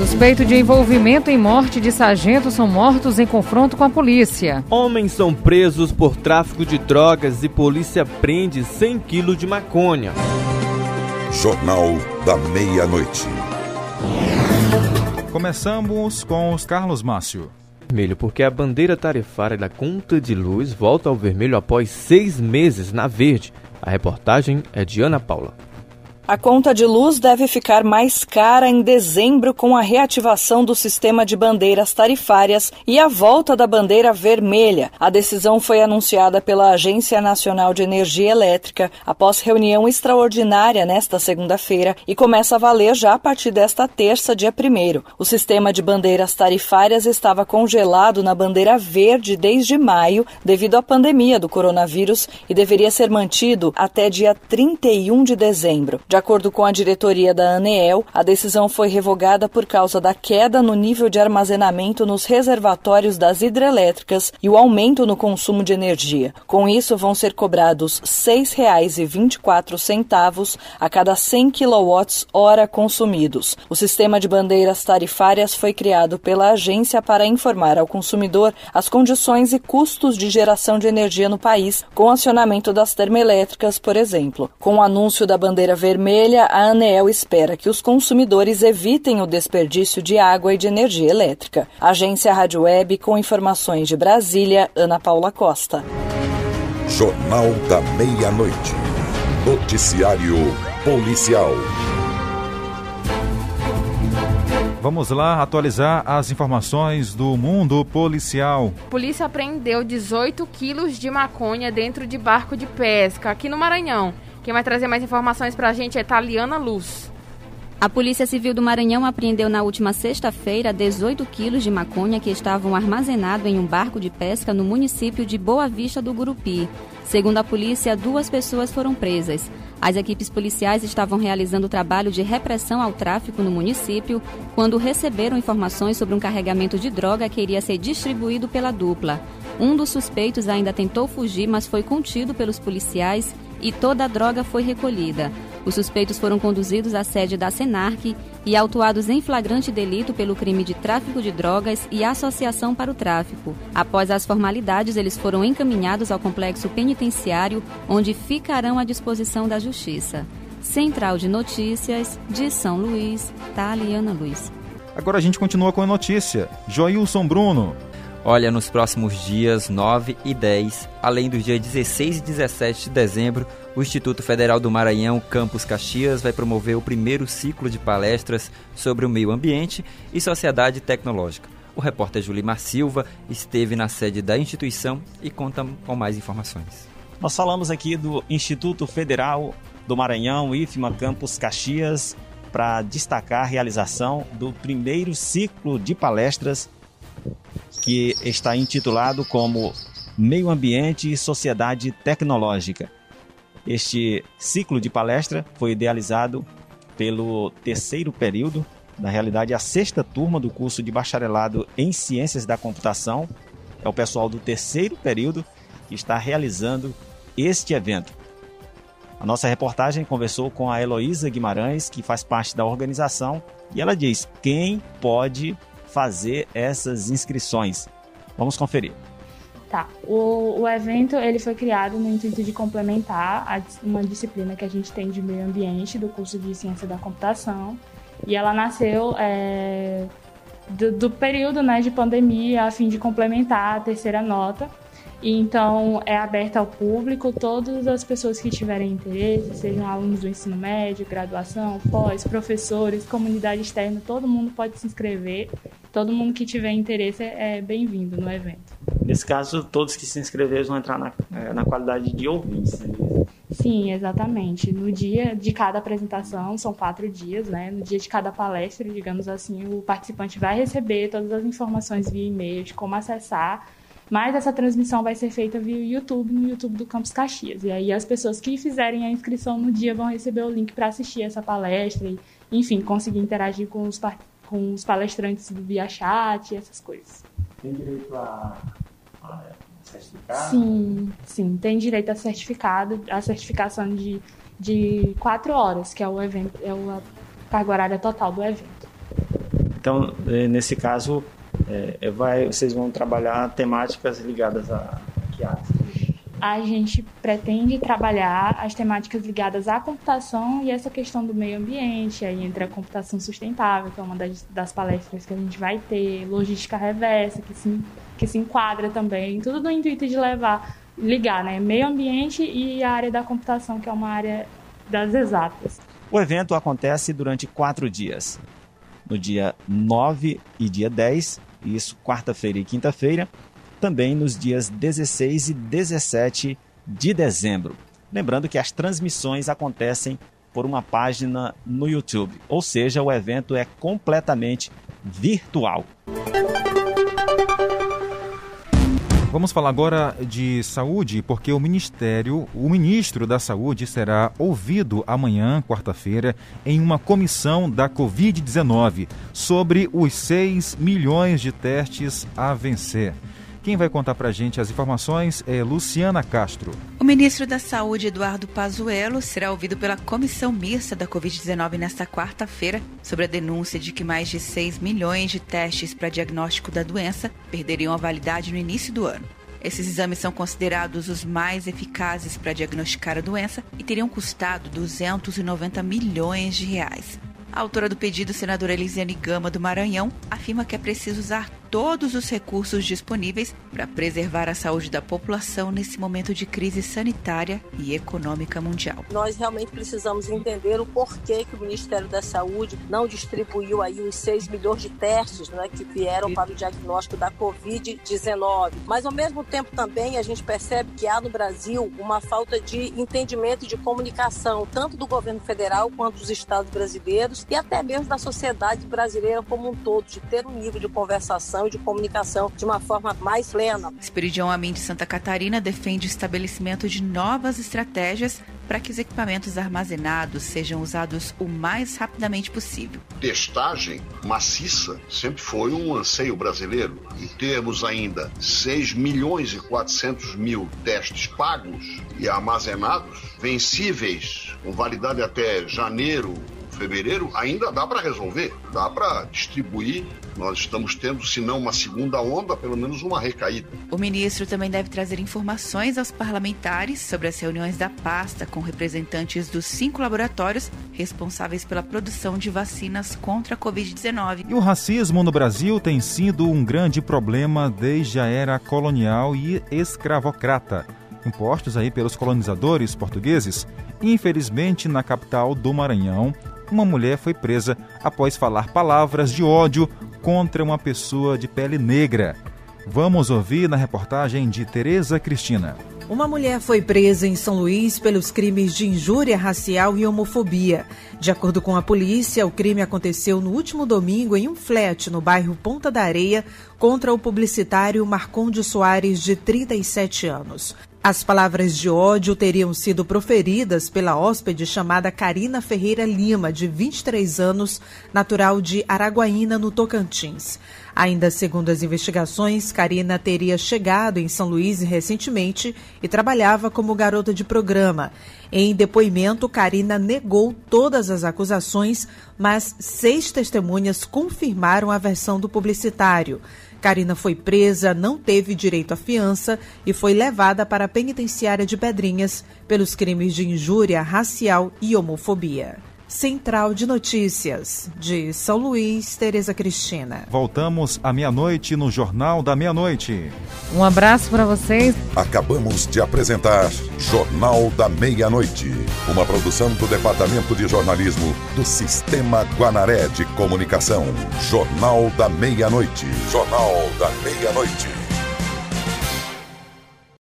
Suspeito de envolvimento em morte de sargento são mortos em confronto com a polícia. Homens são presos por tráfico de drogas e polícia prende 100 quilos de maconha. Jornal da Meia-Noite. Começamos com os Carlos Márcio. Vermelho, porque a bandeira tarifária da conta de luz volta ao vermelho após seis meses na verde. A reportagem é de Ana Paula. A conta de luz deve ficar mais cara em dezembro com a reativação do sistema de bandeiras tarifárias e a volta da bandeira vermelha. A decisão foi anunciada pela Agência Nacional de Energia Elétrica após reunião extraordinária nesta segunda-feira e começa a valer já a partir desta terça, dia 1. O sistema de bandeiras tarifárias estava congelado na bandeira verde desde maio devido à pandemia do coronavírus e deveria ser mantido até dia 31 de dezembro. De acordo com a diretoria da ANEEL, a decisão foi revogada por causa da queda no nível de armazenamento nos reservatórios das hidrelétricas e o aumento no consumo de energia. Com isso, vão ser cobrados R$ 6,24 a cada 100 kWh consumidos. O sistema de bandeiras tarifárias foi criado pela agência para informar ao consumidor as condições e custos de geração de energia no país, com acionamento das termoelétricas, por exemplo. Com o anúncio da bandeira vermelha, vermelha, a ANEEL espera que os consumidores evitem o desperdício de água e de energia elétrica. Agência Rádio Web com informações de Brasília, Ana Paula Costa. Jornal da Meia-Noite. Noticiário Policial. Vamos lá atualizar as informações do mundo policial. Polícia apreendeu 18 quilos de maconha dentro de barco de pesca aqui no Maranhão. Quem vai trazer mais informações para a gente é Taliana Luz. A Polícia Civil do Maranhão apreendeu na última sexta-feira 18 quilos de maconha que estavam armazenados em um barco de pesca no município de Boa Vista do Gurupi. Segundo a polícia, duas pessoas foram presas. As equipes policiais estavam realizando o trabalho de repressão ao tráfico no município quando receberam informações sobre um carregamento de droga que iria ser distribuído pela dupla. Um dos suspeitos ainda tentou fugir, mas foi contido pelos policiais e toda a droga foi recolhida. Os suspeitos foram conduzidos à sede da Senarc e autuados em flagrante delito pelo crime de tráfico de drogas e associação para o tráfico. Após as formalidades, eles foram encaminhados ao complexo penitenciário, onde ficarão à disposição da Justiça. Central de Notícias de São Luís, Taliana Luiz. Agora a gente continua com a notícia. Joilson Bruno. Olha, nos próximos dias 9 e 10, além dos dias 16 e 17 de dezembro, o Instituto Federal do Maranhão, Campus Caxias, vai promover o primeiro ciclo de palestras sobre o meio ambiente e sociedade tecnológica. O repórter Julimar Silva esteve na sede da instituição e conta com mais informações. Nós falamos aqui do Instituto Federal do Maranhão, IFMA Campus Caxias, para destacar a realização do primeiro ciclo de palestras que está intitulado como Meio Ambiente e Sociedade Tecnológica. Este ciclo de palestra foi idealizado pelo terceiro período, na realidade a sexta turma do curso de bacharelado em Ciências da Computação. É o pessoal do terceiro período que está realizando este evento. A nossa reportagem conversou com a Heloísa Guimarães, que faz parte da organização, e ela diz quem pode fazer essas inscrições. Vamos conferir. Tá. O, o evento ele foi criado no intuito de complementar a, uma disciplina que a gente tem de meio ambiente do curso de ciência da computação e ela nasceu é, do, do, período né, de pandemia a fim de complementar a terceira nota e então é aberta ao público, todas as pessoas que tiverem interesse, sejam alunos do ensino médio, graduação, pós, professores, comunidade externa, todo mundo pode se inscrever. Todo mundo que tiver interesse é bem-vindo no evento. Nesse caso, todos que se inscreverem vão entrar na, é, na qualidade de ouvintes. Né? Sim, exatamente. No dia de cada apresentação, são quatro dias, né? No dia de cada palestra, digamos assim, o participante vai receber todas as informações via e-mail de como acessar mas essa transmissão vai ser feita via YouTube, no YouTube do Campus Caxias. E aí as pessoas que fizerem a inscrição no dia vão receber o link para assistir essa palestra e, enfim, conseguir interagir com os, com os palestrantes via chat e essas coisas. Tem direito a, a certificado? Sim, sim, tem direito a certificado, a certificação de, de quatro horas, que é o evento, é a carga horária total do evento. Então, eh, nesse caso, é, vai, vocês vão trabalhar temáticas ligadas a que a gente pretende trabalhar as temáticas ligadas à computação e essa questão do meio ambiente. Aí entra a computação sustentável, que é uma das, das palestras que a gente vai ter, logística reversa, que se, que se enquadra também, tudo no intuito de levar, ligar, né? Meio ambiente e a área da computação, que é uma área das exatas. O evento acontece durante quatro dias. No dia 9 e dia 10, isso quarta-feira e quinta-feira, também nos dias 16 e 17 de dezembro. Lembrando que as transmissões acontecem por uma página no YouTube, ou seja, o evento é completamente virtual. Vamos falar agora de saúde, porque o Ministério, o ministro da Saúde será ouvido amanhã, quarta-feira, em uma comissão da Covid-19 sobre os 6 milhões de testes a vencer. Quem vai contar para a gente as informações é Luciana Castro. O ministro da Saúde, Eduardo Pazuello, será ouvido pela comissão mista da Covid-19 nesta quarta-feira sobre a denúncia de que mais de 6 milhões de testes para diagnóstico da doença perderiam a validade no início do ano. Esses exames são considerados os mais eficazes para diagnosticar a doença e teriam custado 290 milhões de reais. A autora do pedido, senadora Elisiane Gama do Maranhão, afirma que é preciso usar todos os recursos disponíveis para preservar a saúde da população nesse momento de crise sanitária e econômica mundial. Nós realmente precisamos entender o porquê que o Ministério da Saúde não distribuiu aí os 6 milhões de testes né, que vieram para o diagnóstico da Covid-19. Mas, ao mesmo tempo, também a gente percebe que há no Brasil uma falta de entendimento e de comunicação, tanto do governo federal quanto dos estados brasileiros e até mesmo da sociedade brasileira como um todo, de ter um nível de conversação informação e de comunicação de uma forma mais plena. Esperidião Amin de Santa Catarina defende o estabelecimento de novas estratégias para que os equipamentos armazenados sejam usados o mais rapidamente possível. Testagem maciça sempre foi um anseio brasileiro. E termos ainda 6 milhões e 400 mil testes pagos e armazenados, vencíveis, com validade até janeiro fevereiro, ainda dá para resolver, dá para distribuir. Nós estamos tendo, se não uma segunda onda, pelo menos uma recaída. O ministro também deve trazer informações aos parlamentares sobre as reuniões da pasta com representantes dos cinco laboratórios responsáveis pela produção de vacinas contra a Covid-19. E o racismo no Brasil tem sido um grande problema desde a era colonial e escravocrata impostos aí pelos colonizadores portugueses. Infelizmente, na capital do Maranhão, uma mulher foi presa após falar palavras de ódio contra uma pessoa de pele negra. Vamos ouvir na reportagem de Tereza Cristina. Uma mulher foi presa em São Luís pelos crimes de injúria racial e homofobia. De acordo com a polícia, o crime aconteceu no último domingo em um flat no bairro Ponta da Areia contra o publicitário Marconde Soares, de 37 anos. As palavras de ódio teriam sido proferidas pela hóspede chamada Karina Ferreira Lima, de 23 anos, natural de Araguaína, no Tocantins. Ainda segundo as investigações, Karina teria chegado em São Luís recentemente e trabalhava como garota de programa. Em depoimento, Karina negou todas as acusações, mas seis testemunhas confirmaram a versão do publicitário. Karina foi presa, não teve direito à fiança e foi levada para a penitenciária de Pedrinhas pelos crimes de injúria racial e homofobia. Central de Notícias, de São Luís, Tereza Cristina. Voltamos à meia-noite no Jornal da Meia-Noite. Um abraço para vocês. Acabamos de apresentar Jornal da Meia-Noite, uma produção do Departamento de Jornalismo do Sistema Guanaré de Comunicação. Jornal da Meia-Noite. Jornal da Meia-Noite.